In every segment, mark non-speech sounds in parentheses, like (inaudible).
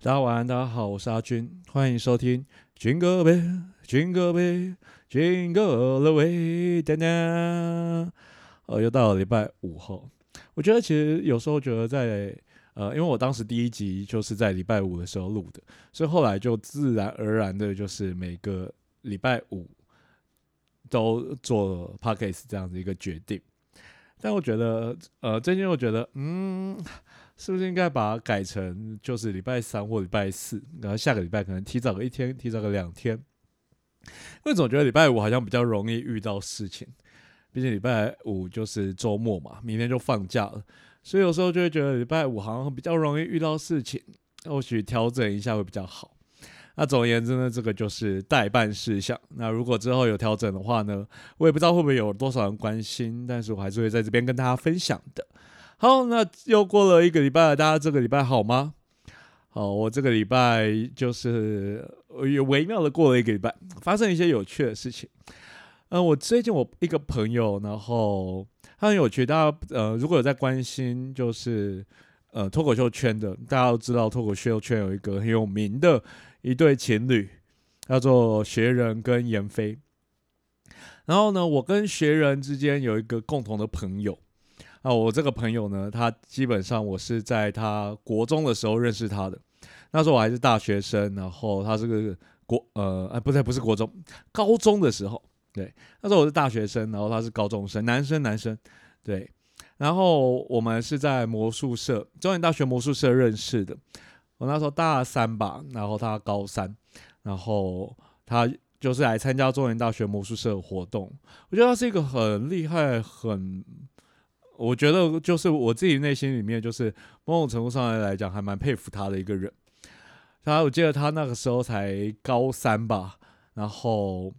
大家晚安，大家好，我是阿军，欢迎收听军歌呗，军歌呗，军歌了喂，噔噔。呃，又到了礼拜五后，我觉得其实有时候觉得在呃，因为我当时第一集就是在礼拜五的时候录的，所以后来就自然而然的，就是每个礼拜五都做 podcast 这样子一个决定。但我觉得，呃，最近我觉得，嗯，是不是应该把它改成就是礼拜三或礼拜四，然后下个礼拜可能提早个一天，提早个两天？因为总觉得礼拜五好像比较容易遇到事情。毕竟礼拜五就是周末嘛，明天就放假了，所以有时候就会觉得礼拜五好像比较容易遇到事情，或许调整一下会比较好。那总而言之呢，这个就是代办事项。那如果之后有调整的话呢，我也不知道会不会有多少人关心，但是我还是会在这边跟大家分享的。好，那又过了一个礼拜了，大家这个礼拜好吗？好，我这个礼拜就是有微妙的过了一个礼拜，发生一些有趣的事情。嗯，我最近我一个朋友，然后他很有趣。大家呃，如果有在关心，就是呃脱口秀圈的，大家都知道脱口秀圈有一个很有名的一对情侣，叫做学人跟严飞。然后呢，我跟学人之间有一个共同的朋友啊，我这个朋友呢，他基本上我是在他国中的时候认识他的，那时候我还是大学生，然后他是个国呃，哎，不对，不是国中，高中的时候。对，那时候我是大学生，然后他是高中生，男生男生，对，然后我们是在魔术社，中原大学魔术社认识的。我那时候大三吧，然后他高三，然后他就是来参加中原大学魔术社的活动。我觉得他是一个很厉害，很，我觉得就是我自己内心里面就是某种程度上来讲还蛮佩服他的一个人。他我记得他那个时候才高三吧，然后。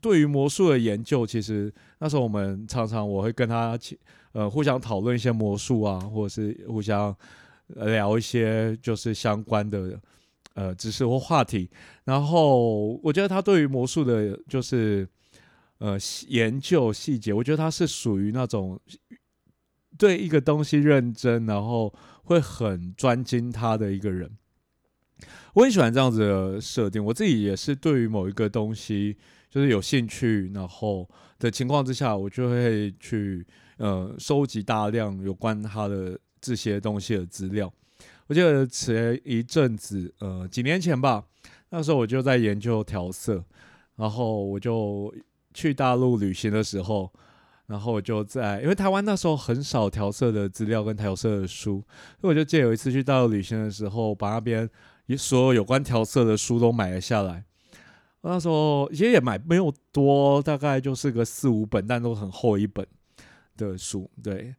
对于魔术的研究，其实那时候我们常常我会跟他呃互相讨论一些魔术啊，或者是互相聊一些就是相关的呃知识或话题。然后我觉得他对于魔术的，就是呃研究细节，我觉得他是属于那种对一个东西认真，然后会很专精他的一个人。我很喜欢这样子的设定，我自己也是对于某一个东西。就是有兴趣，然后的情况之下，我就会去呃收集大量有关他的这些东西的资料。我记得前一阵子，呃，几年前吧，那时候我就在研究调色，然后我就去大陆旅行的时候，然后我就在因为台湾那时候很少调色的资料跟调色的书，所以我就借有一次去大陆旅行的时候，把那边所有有关调色的书都买了下来。那时候其实也买没有多，大概就是个四五本，但都很厚一本的书。对，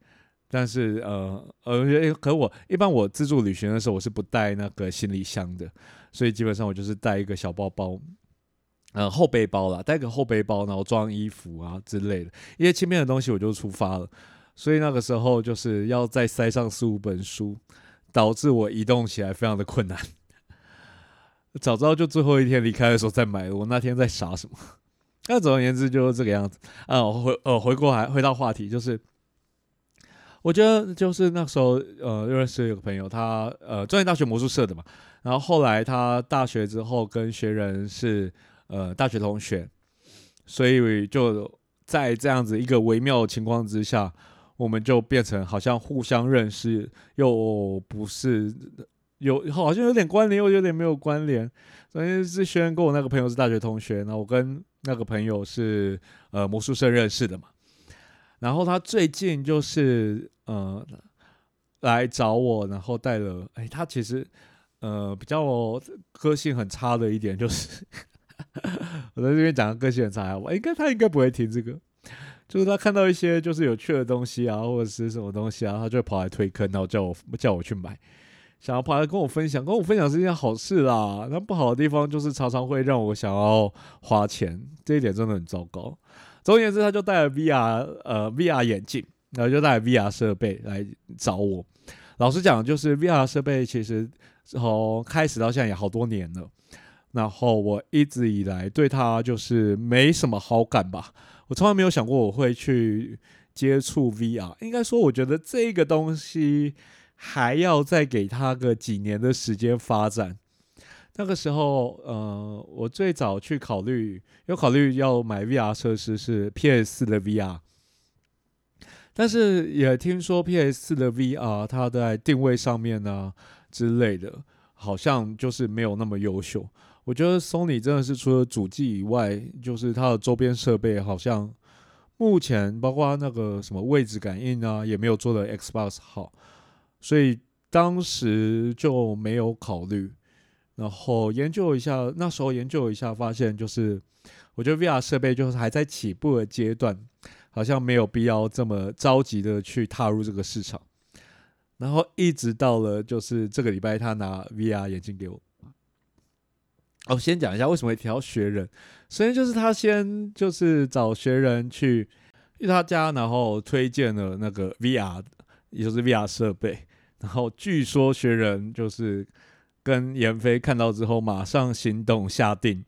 但是呃呃，可我一般我自助旅行的时候，我是不带那个行李箱的，所以基本上我就是带一个小包包，呃，后背包啦，带个后背包，然后装衣服啊之类的，一些轻便的东西我就出发了。所以那个时候就是要再塞上四五本书，导致我移动起来非常的困难。(laughs) 早知道就最后一天离开的时候再买。我那天在傻什么？(laughs) 那总而言之就是这个样子啊。回呃回过来回到话题，就是我觉得就是那时候呃认识有个朋友，他呃专业大学魔术社的嘛。然后后来他大学之后跟学人是呃大学同学，所以就在这样子一个微妙的情况之下，我们就变成好像互相认识，又不是。有好像有点关联，又有点没有关联。首先是轩跟我那个朋友是大学同学，然后我跟那个朋友是呃魔术社认识的嘛。然后他最近就是呃来找我，然后带了哎，他其实呃比较个性很差的一点就是，(laughs) 我在这边讲个性很差，我应该他应该不会听这个，就是他看到一些就是有趣的东西啊，或者是什么东西啊，他就跑来推坑，然后叫我叫我去买。想要跑来跟我分享，跟我分享是一件好事啦。那不好的地方就是常常会让我想要花钱，这一点真的很糟糕。总而言之，他就带了 VR 呃 VR 眼镜，然后就带 VR 设备来找我。老实讲，就是 VR 设备其实从开始到现在也好多年了。然后我一直以来对他就是没什么好感吧。我从来没有想过我会去接触 VR。应该说，我觉得这个东西。还要再给他个几年的时间发展。那个时候，呃，我最早去考虑，有考虑要买 VR 设施是 PS 的 VR，但是也听说 PS 的 VR 它在定位上面呢之类的，好像就是没有那么优秀。我觉得 Sony 真的是除了主机以外，就是它的周边设备好像目前包括那个什么位置感应啊，也没有做的 Xbox 好，所以当时就没有考虑。然后研究一下，那时候研究一下，发现就是我觉得 VR 设备就是还在起步的阶段，好像没有必要这么着急的去踏入这个市场。然后一直到了就是这个礼拜，他拿 VR 眼镜给我。哦，先讲一下为什么会提到学人。首先就是他先就是找学人去去他家，然后推荐了那个 VR，也就是 VR 设备。然后据说学人就是跟严飞看到之后，马上行动下定，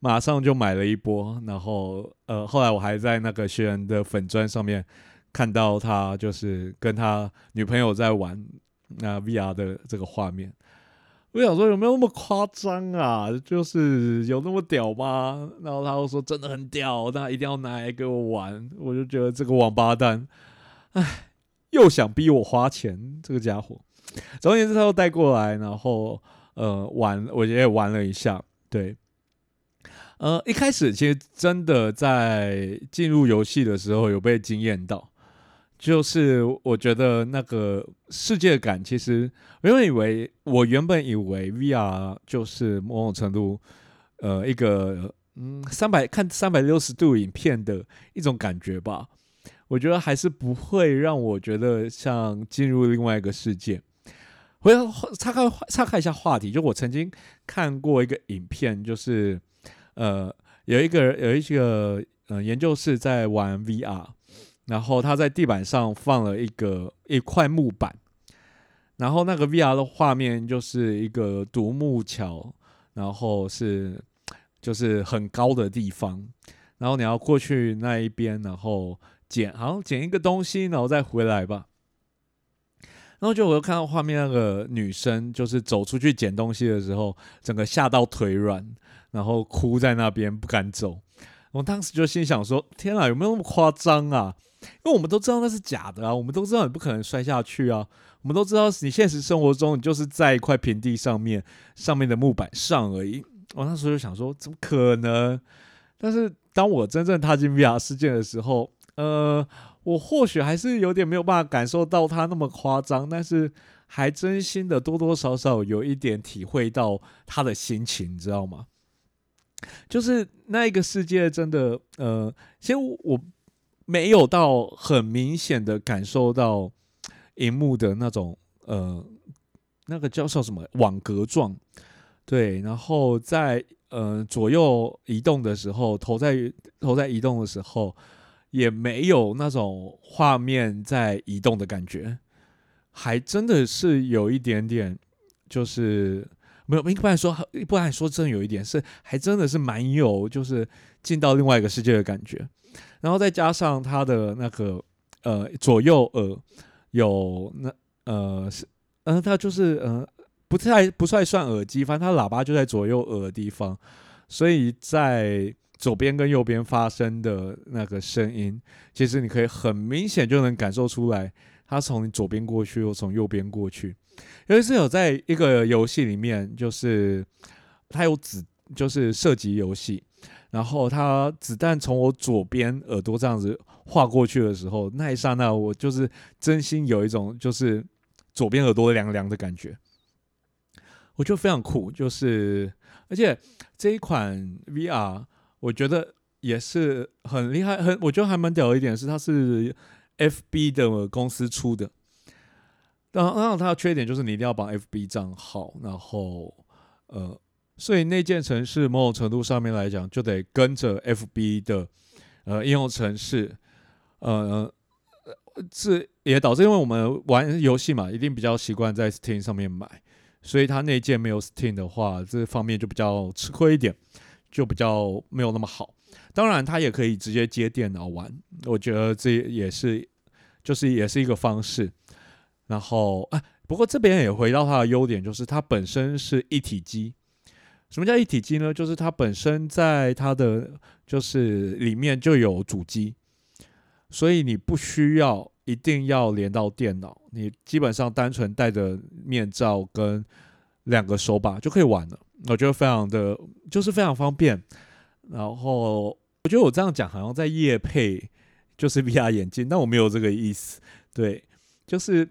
马上就买了一波。然后呃，后来我还在那个学人的粉砖上面看到他就是跟他女朋友在玩那 VR 的这个画面。我想说有没有那么夸张啊？就是有那么屌吗？然后他又说真的很屌，那一定要拿来给我玩。我就觉得这个王八蛋，唉，又想逼我花钱，这个家伙。总而言之，他又带过来，然后呃玩，我也玩了一下。对，呃，一开始其实真的在进入游戏的时候有被惊艳到。就是我觉得那个世界感，其实原本以为，我原本以为 VR 就是某种程度，呃，一个嗯三百看三百六十度影片的一种感觉吧。我觉得还是不会让我觉得像进入另外一个世界。我要岔开岔开一下话题，就我曾经看过一个影片，就是呃有一个有一个呃研究室在玩 VR。然后他在地板上放了一个一块木板，然后那个 VR 的画面就是一个独木桥，然后是就是很高的地方，然后你要过去那一边，然后捡好像捡一个东西，然后再回来吧。然后就我看到画面，那个女生就是走出去捡东西的时候，整个吓到腿软，然后哭在那边不敢走。我当时就心想说：天啊，有没有那么夸张啊？因为我们都知道那是假的啊，我们都知道你不可能摔下去啊，我们都知道你现实生活中你就是在一块平地上面，上面的木板上而已。我那时候就想说，怎么可能？但是当我真正踏进 VR 世界的时候，呃，我或许还是有点没有办法感受到它那么夸张，但是还真心的多多少少有一点体会到他的心情，你知道吗？就是那一个世界真的，呃，其实我。没有到很明显的感受到荧幕的那种呃，那个叫叫什么网格状，对，然后在呃左右移动的时候，头在头在移动的时候，也没有那种画面在移动的感觉，还真的是有一点点，就是没有，不然说不然说真有一点是，还真的是蛮有，就是进到另外一个世界的感觉。然后再加上它的那个呃左右耳有那呃是嗯它就是呃不太不太算耳机，反正它喇叭就在左右耳的地方，所以在左边跟右边发生的那个声音，其实你可以很明显就能感受出来，它从你左边过去又从右边过去。尤其是有在一个游戏里面，就是它有子就是射击游戏。然后他子弹从我左边耳朵这样子划过去的时候，那一刹那我就是真心有一种就是左边耳朵凉凉的感觉，我觉得非常酷。就是而且这一款 VR 我觉得也是很厉害，很我觉得还蛮屌的一点是它是 FB 的公司出的。当然，当然它的缺点就是你一定要绑 FB 账号，然后呃。所以那件城市某种程度上面来讲，就得跟着 FB 的呃应用程式，呃，这也导致因为我们玩游戏嘛，一定比较习惯在 Steam 上面买，所以它那件没有 Steam 的话，这方面就比较吃亏一点，就比较没有那么好。当然，它也可以直接接电脑玩，我觉得这也是就是也是一个方式。然后啊，不过这边也回到它的优点，就是它本身是一体机。什么叫一体机呢？就是它本身在它的就是里面就有主机，所以你不需要一定要连到电脑，你基本上单纯戴着面罩跟两个手把就可以玩了。我觉得非常的就是非常方便。然后我觉得我这样讲好像在夜配就是 VR 眼镜，但我没有这个意思。对，就是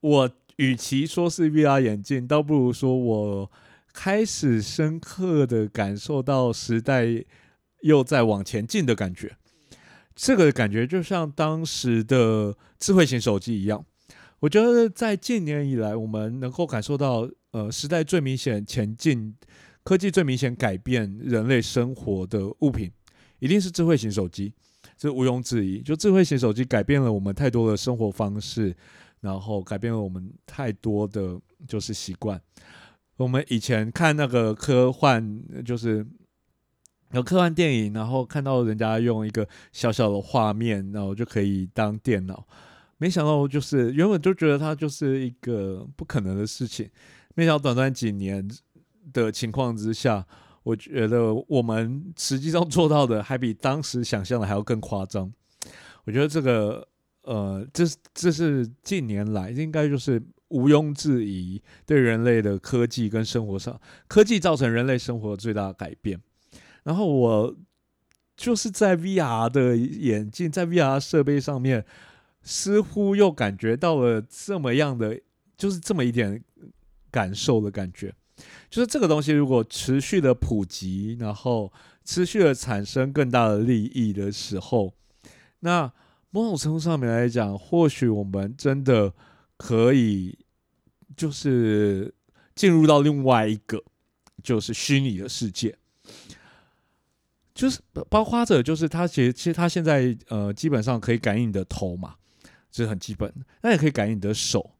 我与其说是 VR 眼镜，倒不如说我。开始深刻的感受到时代又在往前进的感觉，这个感觉就像当时的智慧型手机一样。我觉得在近年以来，我们能够感受到，呃，时代最明显前进，科技最明显改变人类生活的物品，一定是智慧型手机，这毋庸置疑。就智慧型手机改变了我们太多的生活方式，然后改变了我们太多的就是习惯。我们以前看那个科幻，就是有科幻电影，然后看到人家用一个小小的画面，然后就可以当电脑。没想到，就是原本就觉得它就是一个不可能的事情。没想到短短几年的情况之下，我觉得我们实际上做到的还比当时想象的还要更夸张。我觉得这个，呃，这这是近年来应该就是。毋庸置疑，对人类的科技跟生活上，科技造成人类生活最大的改变。然后我就是在 VR 的眼镜，在 VR 设备上面，似乎又感觉到了这么样的，就是这么一点感受的感觉。就是这个东西如果持续的普及，然后持续的产生更大的利益的时候，那某种程度上面来讲，或许我们真的。可以，就是进入到另外一个，就是虚拟的世界，就是包括着，就是它其实其实它现在呃基本上可以感应你的头嘛，这是很基本。那也可以感应你的手，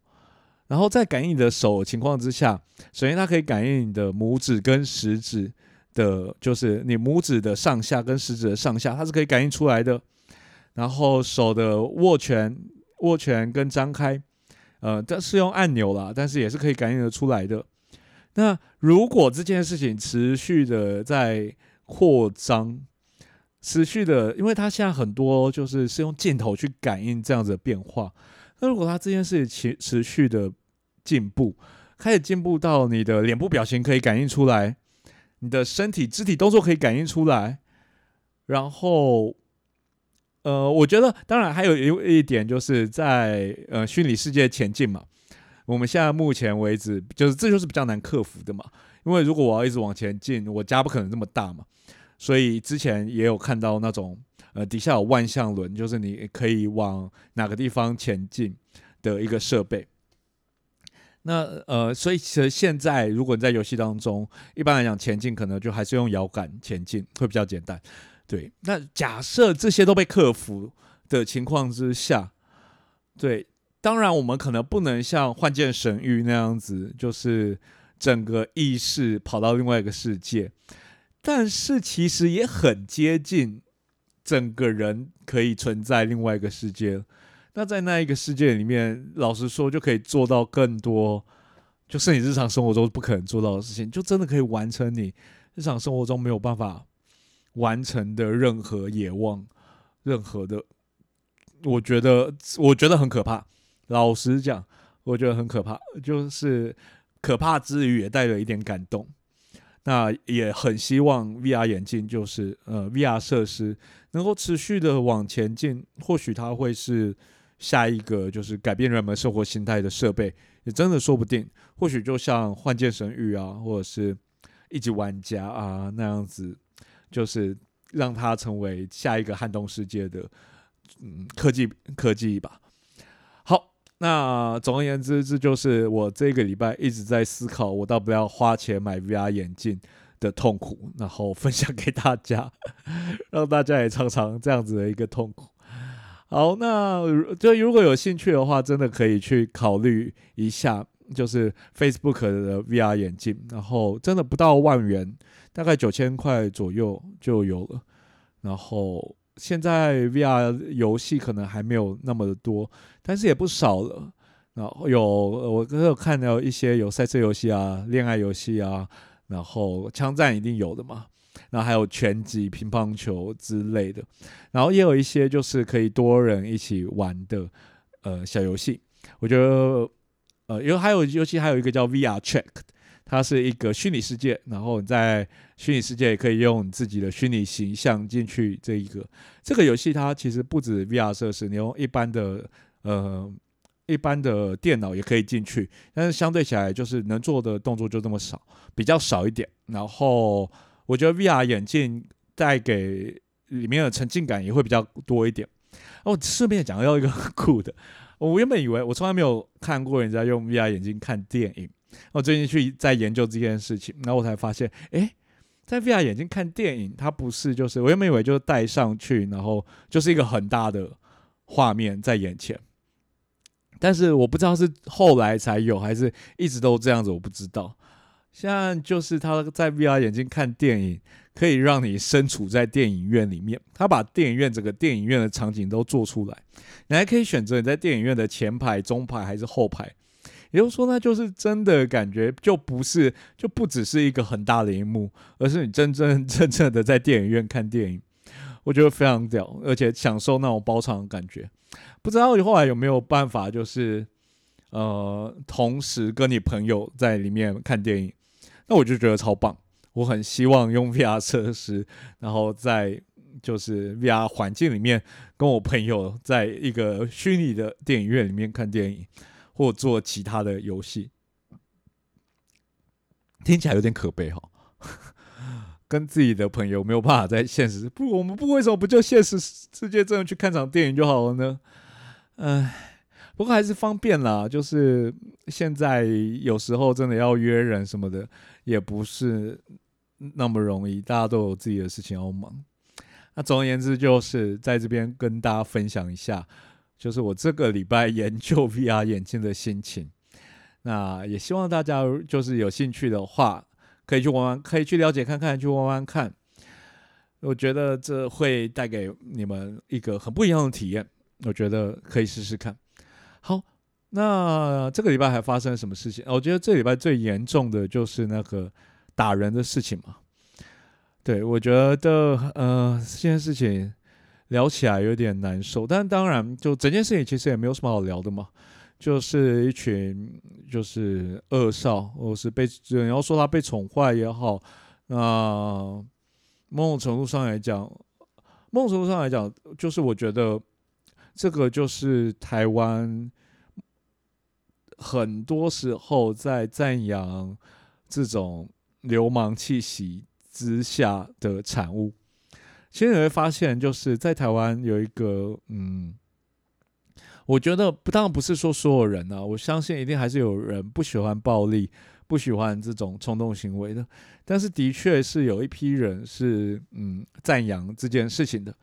然后在感应你的手情况之下，首先它可以感应你的拇指跟食指的，就是你拇指的上下跟食指的上下，它是可以感应出来的。然后手的握拳、握拳跟张开。呃，这是用按钮啦，但是也是可以感应得出来的。那如果这件事情持续的在扩张，持续的，因为它现在很多就是是用镜头去感应这样子的变化。那如果它这件事情持持续的进步，开始进步到你的脸部表情可以感应出来，你的身体肢体动作可以感应出来，然后。呃，我觉得当然还有一一点，就是在呃虚拟世界前进嘛。我们现在目前为止，就是这就是比较难克服的嘛。因为如果我要一直往前进，我家不可能这么大嘛。所以之前也有看到那种呃底下有万向轮，就是你可以往哪个地方前进的一个设备。那呃，所以其实现在如果你在游戏当中，一般来讲前进可能就还是用摇杆前进会比较简单。对，那假设这些都被克服的情况之下，对，当然我们可能不能像幻剑神域那样子，就是整个意识跑到另外一个世界，但是其实也很接近，整个人可以存在另外一个世界。那在那一个世界里面，老实说，就可以做到更多，就是你日常生活中不可能做到的事情，就真的可以完成你日常生活中没有办法。完成的任何野望，任何的，我觉得我觉得很可怕。老实讲，我觉得很可怕，就是可怕之余也带了一点感动。那也很希望 VR 眼镜就是呃 VR 设施能够持续的往前进，或许它会是下一个就是改变人们生活心态的设备，也真的说不定。或许就像幻剑神域啊，或者是一级玩家啊那样子。就是让它成为下一个撼动世界的嗯科技科技吧。好，那总而言之，这就是我这个礼拜一直在思考，我到不要花钱买 VR 眼镜的痛苦，然后分享给大家，(laughs) 让大家也尝尝这样子的一个痛苦。好，那就如果有兴趣的话，真的可以去考虑一下，就是 Facebook 的 VR 眼镜，然后真的不到万元。大概九千块左右就有了，然后现在 VR 游戏可能还没有那么的多，但是也不少了。然后有我刚有看到一些有赛车游戏啊、恋爱游戏啊，然后枪战一定有的嘛。然后还有拳击、乒乓球之类的，然后也有一些就是可以多人一起玩的呃小游戏。我觉得呃，因为还有尤其还有一个叫 VR Check，它是一个虚拟世界，然后你在虚拟世界也可以用自己的虚拟形象进去。这一个这个游戏它其实不止 VR 设施，你用一般的呃一般的电脑也可以进去，但是相对起来就是能做的动作就这么少，比较少一点。然后我觉得 VR 眼镜带给里面的沉浸感也会比较多一点。哦，顺便讲到一个很酷的，我原本以为我从来没有看过人家用 VR 眼镜看电影，我最近去在研究这件事情，然后我才发现，哎，在 VR 眼镜看电影，它不是就是我原本以为就是戴上去，然后就是一个很大的画面在眼前，但是我不知道是后来才有还是一直都这样子，我不知道。现在就是他在 VR 眼镜看电影，可以让你身处在电影院里面。他把电影院整个电影院的场景都做出来，你还可以选择你在电影院的前排、中排还是后排。也就是说，那就是真的感觉就不是，就不只是一个很大的荧幕，而是你真 (laughs) 真正正的在电影院看电影。我觉得非常屌，而且享受那种包场的感觉。不知道你后来有没有办法，就是呃，同时跟你朋友在里面看电影。那我就觉得超棒，我很希望用 VR 设施，然后在就是 VR 环境里面，跟我朋友在一个虚拟的电影院里面看电影，或做其他的游戏，听起来有点可悲哈。(laughs) 跟自己的朋友没有办法在现实不，我们不为什么不就现实世界这样去看场电影就好了呢？唉。不过还是方便啦，就是现在有时候真的要约人什么的，也不是那么容易，大家都有自己的事情要忙。那总而言之，就是在这边跟大家分享一下，就是我这个礼拜 (laughs) 研究 VR 眼镜的心情。那也希望大家就是有兴趣的话，可以去玩玩，可以去了解看看，去玩玩看。我觉得这会带给你们一个很不一样的体验，我觉得可以试试看。好，那这个礼拜还发生了什么事情？我觉得这礼拜最严重的就是那个打人的事情嘛。对我觉得，呃，这件事情聊起来有点难受，但当然，就整件事情其实也没有什么好聊的嘛。就是一群就是恶少，或是被人要说他被宠坏也好，那某种程度上来讲，某种程度上来讲，就是我觉得。这个就是台湾很多时候在赞扬这种流氓气息之下的产物。其实你会发现，就是在台湾有一个，嗯，我觉得不当然不是说所有人啊，我相信一定还是有人不喜欢暴力，不喜欢这种冲动行为的。但是的确是有一批人是，嗯，赞扬这件事情的。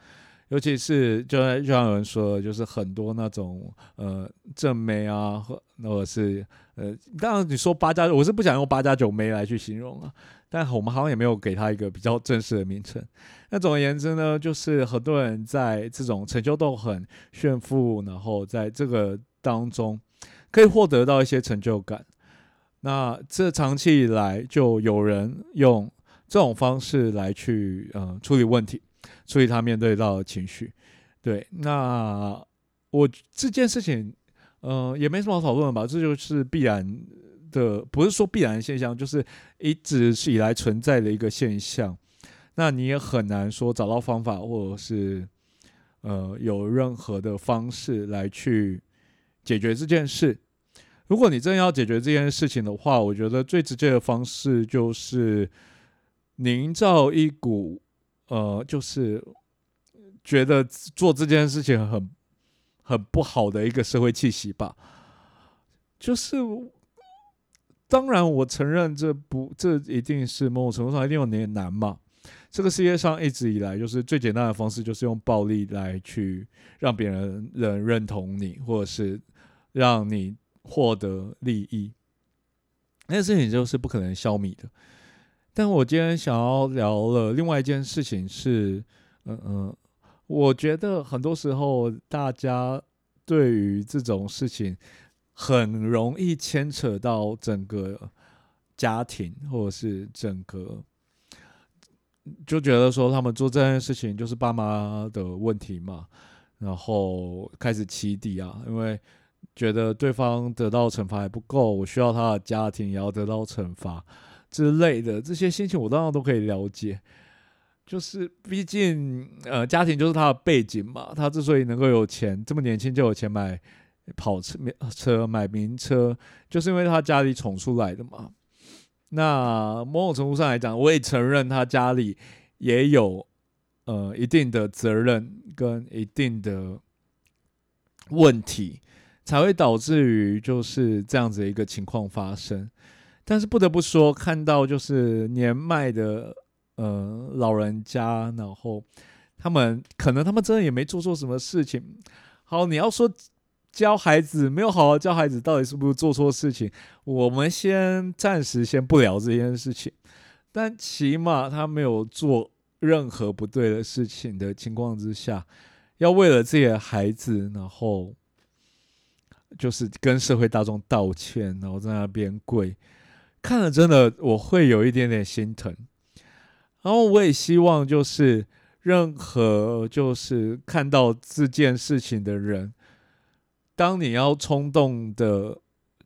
尤其是，就就像有人说，就是很多那种呃正妹啊，或或者是呃，当然你说八加，我是不想用八加九妹来去形容啊，但我们好像也没有给他一个比较正式的名称。那总而言之呢，就是很多人在这种成就都很炫富，然后在这个当中可以获得到一些成就感。那这长期以来就有人用这种方式来去呃处理问题。处理他面对到的情绪，对，那我这件事情，呃，也没什么好讨论吧，这就是必然的，不是说必然现象，就是一直以来存在的一个现象。那你也很难说找到方法，或者是呃有任何的方式来去解决这件事。如果你真要解决这件事情的话，我觉得最直接的方式就是营造一股。呃，就是觉得做这件事情很很不好的一个社会气息吧。就是当然，我承认这不，这一定是某种程度上一定有点难嘛。这个世界上一直以来，就是最简单的方式，就是用暴力来去让别人人认同你，或者是让你获得利益。那事情就是不可能消弭的。但我今天想要聊了另外一件事情是，嗯嗯，我觉得很多时候大家对于这种事情很容易牵扯到整个家庭，或者是整个就觉得说他们做这件事情就是爸妈的问题嘛，然后开始起底啊，因为觉得对方得到惩罚还不够，我需要他的家庭也要得到惩罚之类的这些心情，我当然都可以了解。就是毕竟呃，家庭就是他的背景嘛，他之所以能够有钱，这么年轻就有钱买跑车、车买名车，就是因为他家里宠出来的嘛。那某种程度上来讲，我也承认他家里也有呃一定的责任跟一定的问题，才会导致于就是这样子一个情况发生。但是不得不说，看到就是年迈的。呃，老人家，然后他们可能他们真的也没做错什么事情。好，你要说教孩子没有好好教孩子，到底是不是做错事情？我们先暂时先不聊这件事情。但起码他没有做任何不对的事情的情况之下，要为了自己的孩子，然后就是跟社会大众道歉，然后在那边跪，看了真的我会有一点点心疼。然后我也希望，就是任何就是看到这件事情的人，当你要冲动的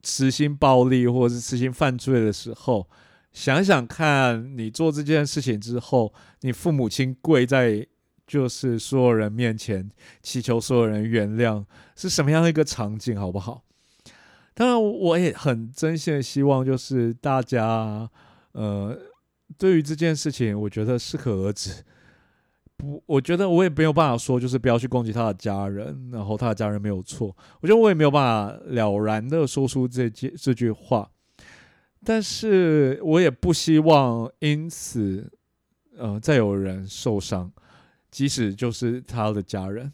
实行暴力或者是实行犯罪的时候，想想看你做这件事情之后，你父母亲跪在就是所有人面前祈求所有人原谅，是什么样的一个场景，好不好？当然，我也很真心的希望，就是大家，呃。对于这件事情，我觉得适可而止。不，我觉得我也没有办法说，就是不要去攻击他的家人，然后他的家人没有错。我觉得我也没有办法了然的说出这句这句话，但是我也不希望因此，呃，再有人受伤，即使就是他的家人。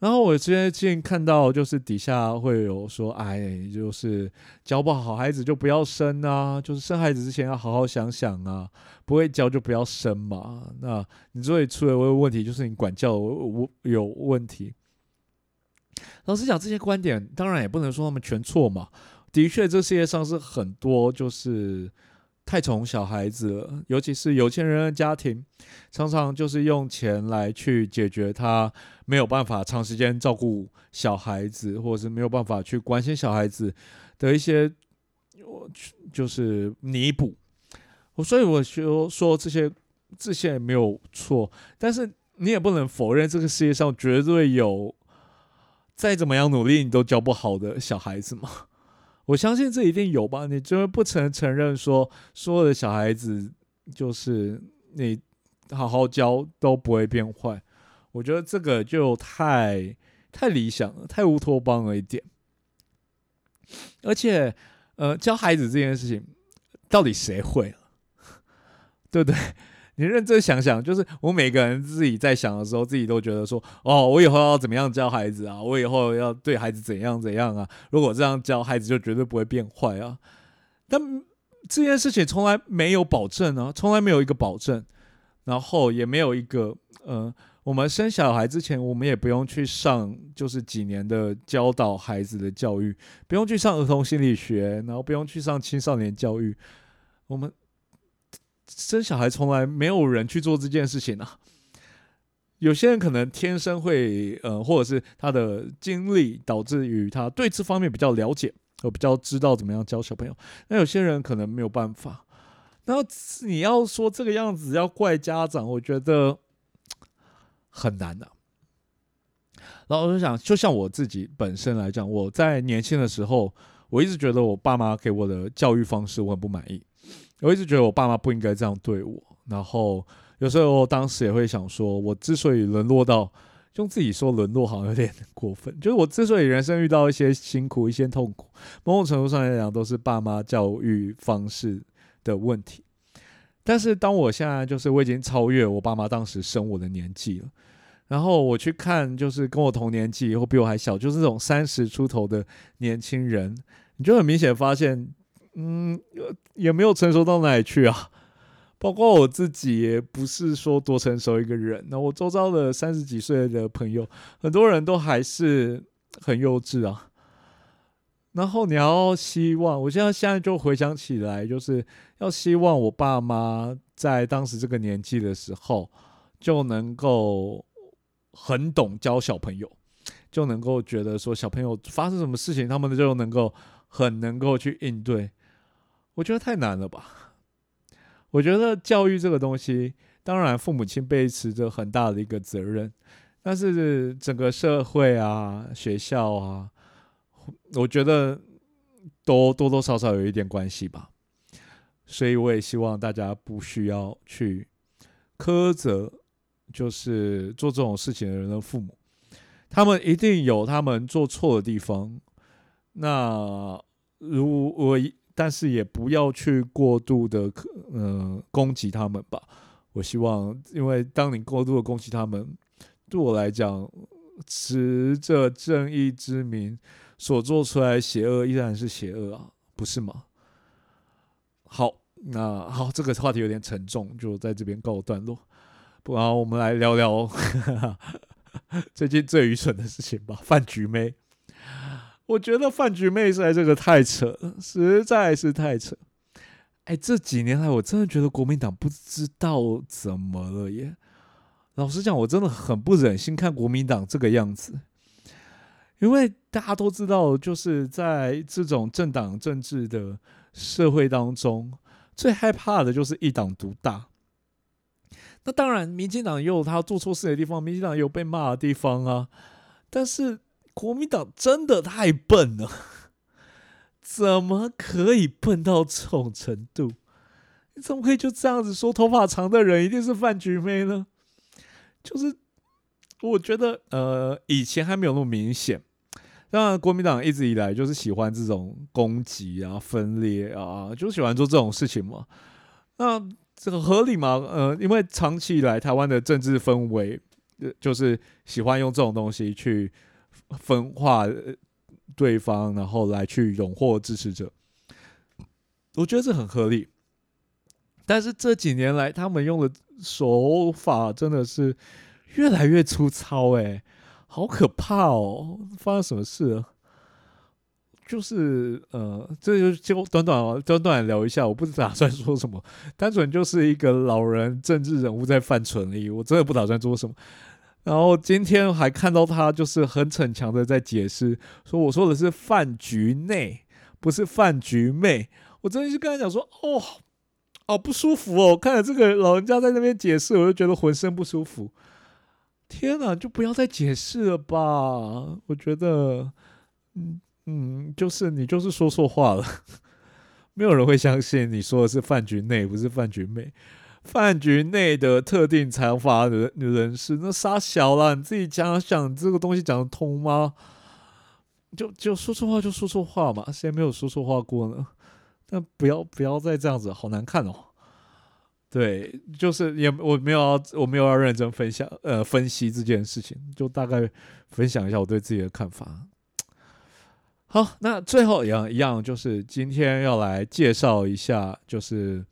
然后我之前最近看到，就是底下会有说，哎，就是教不好孩子就不要生啊，就是生孩子之前要好好想想啊，不会教就不要生嘛。那你最出了问题，就是你管教有有问题。老实讲，这些观点当然也不能说他们全错嘛。的确，这世界上是很多就是。太宠小孩子了，尤其是有钱人的家庭，常常就是用钱来去解决他没有办法长时间照顾小孩子，或者是没有办法去关心小孩子的一些，我就是弥补。我所以我就说这些这些没有错，但是你也不能否认这个世界上绝对有再怎么样努力你都教不好的小孩子嘛。我相信这一定有吧？你就是不曾承认说所有的小孩子就是你好好教都不会变坏。我觉得这个就太太理想了，太乌托邦了一点。而且，呃，教孩子这件事情，到底谁会？(laughs) 对不对？你认真想想，就是我每个人自己在想的时候，自己都觉得说：哦，我以后要怎么样教孩子啊？我以后要对孩子怎样怎样啊？如果这样教孩子，就绝对不会变坏啊。但这件事情从来没有保证啊，从来没有一个保证，然后也没有一个，呃，我们生小孩之前，我们也不用去上，就是几年的教导孩子的教育，不用去上儿童心理学，然后不用去上青少年教育，我们。生小孩从来没有人去做这件事情啊。有些人可能天生会，呃，或者是他的经历导致于他对这方面比较了解，我比较知道怎么样教小朋友。那有些人可能没有办法。然后你要说这个样子要怪家长，我觉得很难的。然后我就想，就像我自己本身来讲，我在年轻的时候，我一直觉得我爸妈给我的教育方式我很不满意。我一直觉得我爸妈不应该这样对我，然后有时候当时也会想说，我之所以沦落到用自己说沦落，好像有点 (laughs) 过分。就是我之所以人生遇到一些辛苦、一些痛苦，某种程度上来讲，都是爸妈教育方式的问题。但是当我现在就是我已经超越我爸妈当时生我的年纪了，然后我去看就是跟我同年纪或比我还小，就是这种三十出头的年轻人，你就很明显发现。嗯，也没有成熟到哪里去啊。(laughs) 包括我自己，也不是说多成熟一个人。那我周遭的三十几岁的朋友，很多人都还是很幼稚啊。然后你要希望，我现在现在就回想起来，就是要希望我爸妈在当时这个年纪的时候，就能够很懂教小朋友，就能够觉得说小朋友发生什么事情，他们就能够很能够去应对。我觉得太难了吧？我觉得教育这个东西，当然父母亲背持着很大的一个责任，但是整个社会啊、学校啊。我觉得都多多少少有一点关系吧，所以我也希望大家不需要去苛责，就是做这种事情的人的父母，他们一定有他们做错的地方。那如我，但是也不要去过度的，嗯，攻击他们吧。我希望，因为当你过度的攻击他们，对我来讲，持着正义之名。所做出来邪恶依然是邪恶啊，不是吗？好，那好，这个话题有点沉重，就在这边告段落。不然我们来聊聊 (laughs) 最近最愚蠢的事情吧。饭局妹，我觉得饭局妹在这个太扯了，实在是太扯。哎，这几年来，我真的觉得国民党不知道怎么了耶。老实讲，我真的很不忍心看国民党这个样子。因为大家都知道，就是在这种政党政治的社会当中，最害怕的就是一党独大。那当然，民进党也有他做错事的地方，民进党也有被骂的地方啊。但是国民党真的太笨了，怎么可以笨到这种程度？你怎么可以就这样子说头发长的人一定是饭局妹呢？就是我觉得，呃，以前还没有那么明显。那，国民党一直以来就是喜欢这种攻击啊、分裂啊，就喜欢做这种事情嘛。那这个合理吗？呃，因为长期以来台湾的政治氛围，就是喜欢用这种东西去分化对方，然后来去荣获支持者。我觉得这很合理。但是这几年来，他们用的手法真的是越来越粗糙，哎。好可怕哦！发生什么事了？就是呃，这就就短短短短聊一下，我不打算说什么，单纯就是一个老人政治人物在犯蠢而已。我真的不打算做什么。然后今天还看到他就是很逞强的在解释，说我说的是饭局内，不是饭局妹。我真的是跟他讲说，哦，好不舒服哦！看着这个老人家在那边解释，我就觉得浑身不舒服。天哪，就不要再解释了吧！我觉得，嗯嗯，就是你就是说错话了，(laughs) 没有人会相信你说的是饭局内，不是饭局妹。饭局内的特定财阀的人人士，那傻小了，你自己想想，这个东西讲得通吗？就就说错话就说错话嘛，谁没有说错话过呢？但不要不要再这样子，好难看哦。对，就是也我没有要我没有要认真分享呃分析这件事情，就大概分享一下我对自己的看法。好，那最后一样一样就是今天要来介绍一下，就是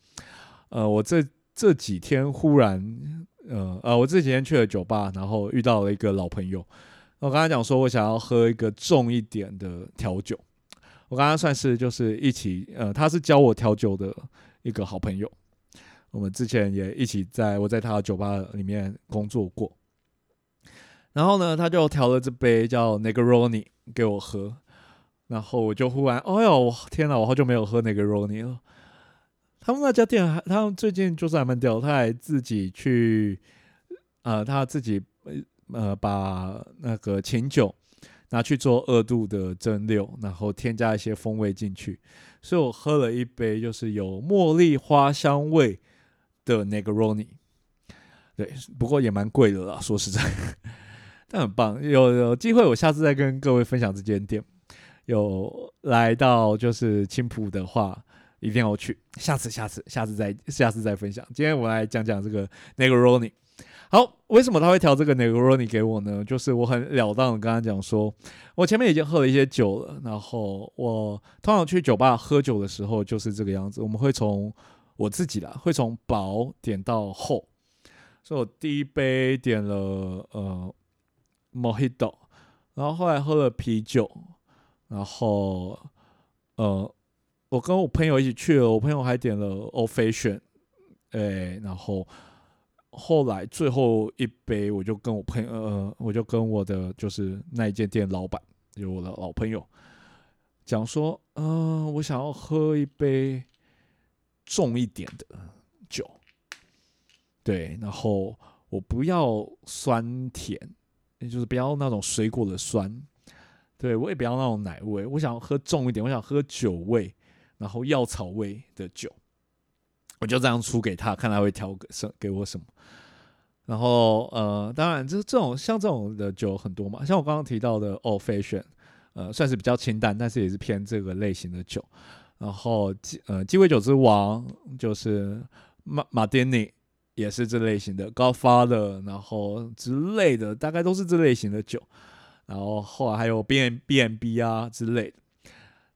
呃我这这几天忽然呃呃我这几天去了酒吧，然后遇到了一个老朋友。我刚才讲说我想要喝一个重一点的调酒，我刚刚算是就是一起呃他是教我调酒的一个好朋友。我们之前也一起在我在他的酒吧里面工作过，然后呢，他就调了这杯叫 Negroni 给我喝，然后我就忽然，哎呦，天哪，我好久没有喝 Negroni 了。他们那家店还，他们最近就是还蛮屌，他还自己去，呃，他自己呃把那个琴酒拿去做二度的蒸馏，然后添加一些风味进去，所以我喝了一杯，就是有茉莉花香味。的 Negroni，对，不过也蛮贵的啦，说实在，但很棒。有有机会，我下次再跟各位分享这间店。有来到就是青浦的话，一定要去。下次，下次，下次再，下次再分享。今天我来讲讲这个 Negroni。好，为什么他会调这个 Negroni 给我呢？就是我很了当的跟他讲说，我前面已经喝了一些酒了，然后我通常去酒吧喝酒的时候就是这个样子，我们会从我自己啦，会从薄点到厚，所以我第一杯点了呃 Mojito，然后后来喝了啤酒，然后呃，我跟我朋友一起去了，我朋友还点了 Old Fashion，哎，然后后来最后一杯，我就跟我朋友，呃，我就跟我的就是那一间店老板，就我的老朋友讲说，嗯，我想要喝一杯重一点的酒，对，然后我不要酸甜，也就是不要那种水果的酸，对我也不要那种奶味，我想喝重一点，我想喝酒味，然后药草味的酒，我就这样出给他，看他会挑个什给我什么。然后呃，当然这这种像这种的酒很多嘛，像我刚刚提到的 Old Fashion，呃，算是比较清淡，但是也是偏这个类型的酒。然后鸡呃鸡尾酒之王就是马马丁尼。也是这类型的高发的，然后之类的，大概都是这类型的酒。然后后来还有 B N B N B 啊之类的。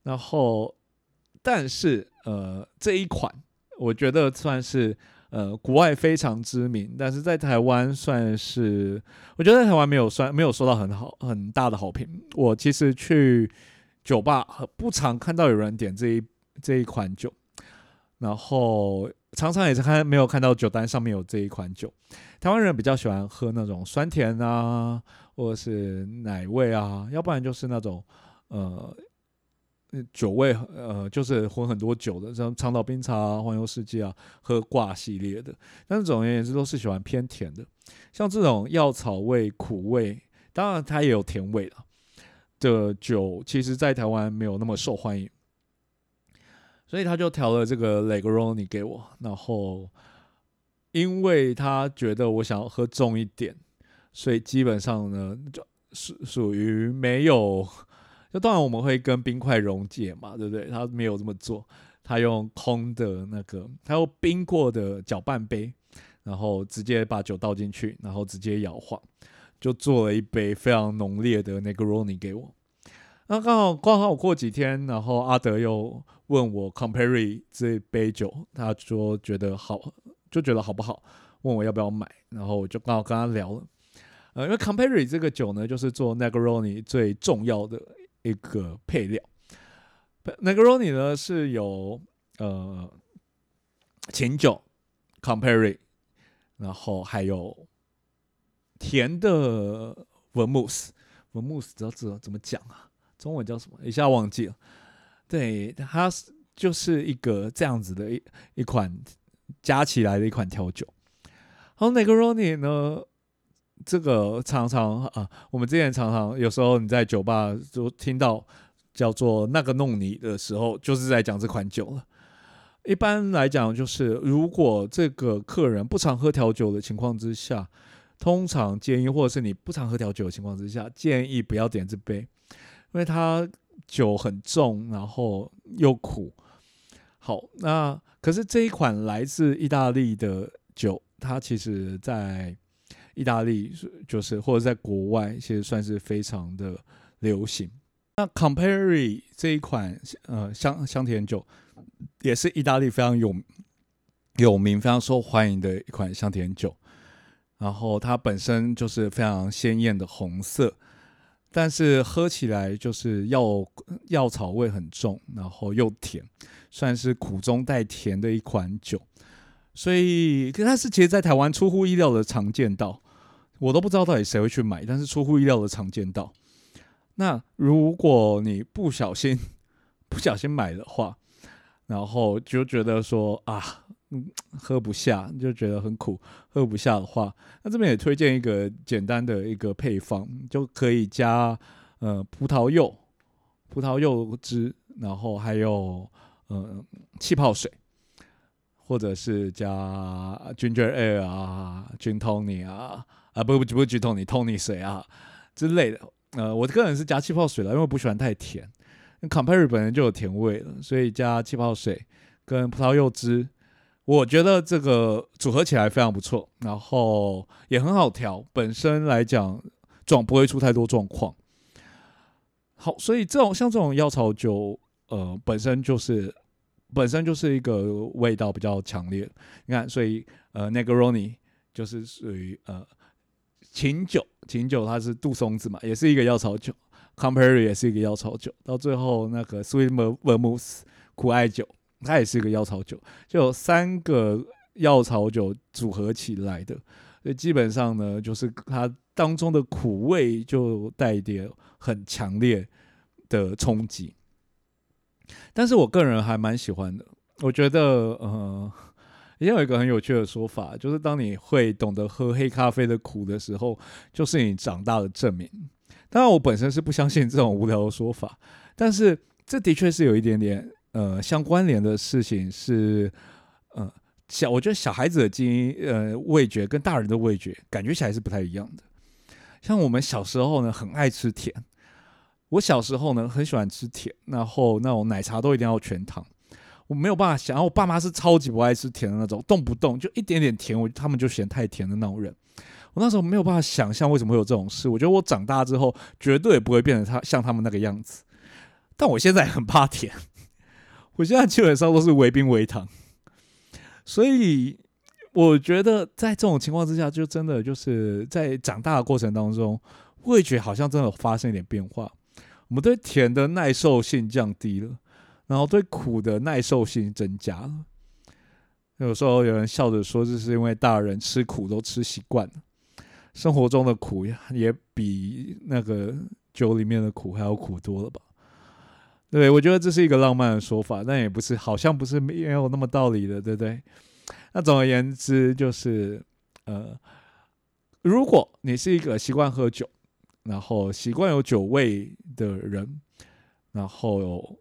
然后，但是呃，这一款我觉得算是呃国外非常知名，但是在台湾算是我觉得在台湾没有算没有收到很好很大的好评。我其实去酒吧不常看到有人点这一这一款酒，然后。常常也是看没有看到酒单上面有这一款酒，台湾人比较喜欢喝那种酸甜啊，或者是奶味啊，要不然就是那种呃酒味呃就是混很多酒的，像长岛冰茶、环游世界啊，喝挂系列的。但是总而言之都是喜欢偏甜的，像这种药草味、苦味，当然它也有甜味了的酒，其实在台湾没有那么受欢迎。所以他就调了这个 l e g r o n i 给我，然后因为他觉得我想要喝重一点，所以基本上呢，就属属于没有。就当然我们会跟冰块溶解嘛，对不对？他没有这么做，他用空的那个，他用冰过的搅拌杯，然后直接把酒倒进去，然后直接摇晃，就做了一杯非常浓烈的 Negroni 给我。那刚好刚好过几天，然后阿德又问我 Compare 这杯酒，他说觉得好，就觉得好不好，问我要不要买，然后我就刚好跟他聊了。呃，因为 Compare 这个酒呢，就是做 Negroni 最重要的一个配料。Negroni 呢是有呃琴酒 Compare，然后还有甜的文慕斯，文慕斯知道怎怎么讲啊？中文叫什么？一下忘记了。对，它是就是一个这样子的一一款加起来的一款调酒。好，Negroni 呢，这个常常啊，我们之前常常有时候你在酒吧就听到叫做那个弄你的时候，就是在讲这款酒了。一般来讲，就是如果这个客人不常喝调酒的情况之下，通常建议，或者是你不常喝调酒的情况之下，建议不要点这杯。因为它酒很重，然后又苦。好，那可是这一款来自意大利的酒，它其实在意大利就是或者在国外，其实算是非常的流行。那 Compare 这一款呃香香甜酒，也是意大利非常有有名、非常受欢迎的一款香甜酒。然后它本身就是非常鲜艳的红色。但是喝起来就是药药草味很重，然后又甜，算是苦中带甜的一款酒。所以，但是其实，在台湾出乎意料的常见到，我都不知道到底谁会去买，但是出乎意料的常见到。那如果你不小心 (laughs) 不小心买的话，然后就觉得说啊。嗯，喝不下就觉得很苦，喝不下的话，那这边也推荐一个简单的一个配方，就可以加呃葡萄柚、葡萄柚汁，然后还有呃气泡水，或者是加 ginger ale 啊、gin tonic 啊啊不不不 gin tonic tonic 水啊之类的。呃，我个人是加气泡水了，因为我不喜欢太甜。Campari 本身就有甜味了，所以加气泡水跟葡萄柚汁。我觉得这个组合起来非常不错，然后也很好调，本身来讲状不会出太多状况。好，所以这种像这种药草酒，呃，本身就是本身就是一个味道比较强烈。你看，所以呃，Negroni 就是属于呃琴酒，琴酒它是杜松子嘛，也是一个药草酒 Campari 也是一个药草酒，到最后那个 Sweet Vermouth 苦艾酒，它也是一个药草酒，就三个药草酒组合起来的，所以基本上呢，就是它当中的苦味就带一点很强烈的冲击。但是我个人还蛮喜欢的，我觉得呃。也有一个很有趣的说法，就是当你会懂得喝黑咖啡的苦的时候，就是你长大的证明。当然，我本身是不相信这种无聊的说法，但是这的确是有一点点呃相关联的事情。是呃小，我觉得小孩子的基因呃味觉跟大人的味觉感觉起来是不太一样的。像我们小时候呢，很爱吃甜。我小时候呢，很喜欢吃甜，然后那种奶茶都一定要全糖。我没有办法想，我爸妈是超级不爱吃甜的那种，动不动就一点点甜，我他们就嫌太甜的那种人。我那时候没有办法想象为什么会有这种事。我觉得我长大之后绝对不会变成他像他们那个样子。但我现在很怕甜，(laughs) 我现在基本上都是微冰微糖。所以我觉得在这种情况之下，就真的就是在长大的过程当中，味觉好像真的发生一点变化。我们对甜的耐受性降低了。然后对苦的耐受性增加了。有时候有人笑着说，这是因为大人吃苦都吃习惯了，生活中的苦也比那个酒里面的苦还要苦多了吧？对，我觉得这是一个浪漫的说法，但也不是，好像不是没有那么道理的，对不对？那总而言之，就是呃，如果你是一个习惯喝酒，然后习惯有酒味的人，然后。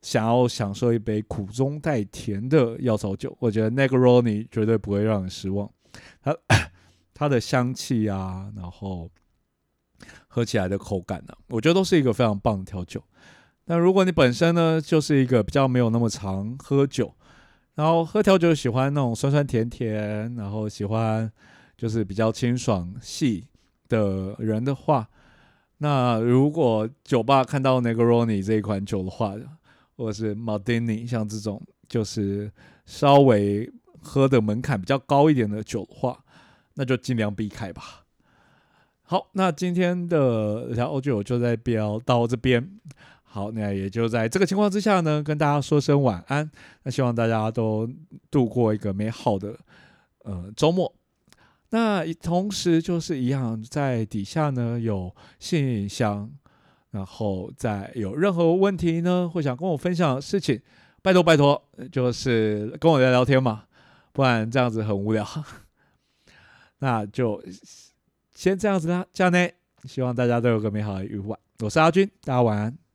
想要享受一杯苦中带甜的药草酒，我觉得 Negroni 绝对不会让人失望。它它的香气啊，然后喝起来的口感呢，我觉得都是一个非常棒的调酒。但如果你本身呢，就是一个比较没有那么常喝酒，然后喝调酒喜欢那种酸酸甜甜，然后喜欢就是比较清爽细的人的话，那如果酒吧看到 Negroni 这一款酒的话，或者是 Martini，像这种就是稍微喝的门槛比较高一点的酒的话，那就尽量避开吧。好，那今天的聊酒就在标到这边。好，那也就在这个情况之下呢，跟大家说声晚安。那希望大家都度过一个美好的呃周末。那同时就是一样，在底下呢有信箱。然后再有任何问题呢，或想跟我分享事情，拜托拜托，就是跟我聊聊天嘛，不然这样子很无聊。(laughs) 那就先这样子啦，这样呢，希望大家都有个美好的夜晚。我是阿军，大家晚安。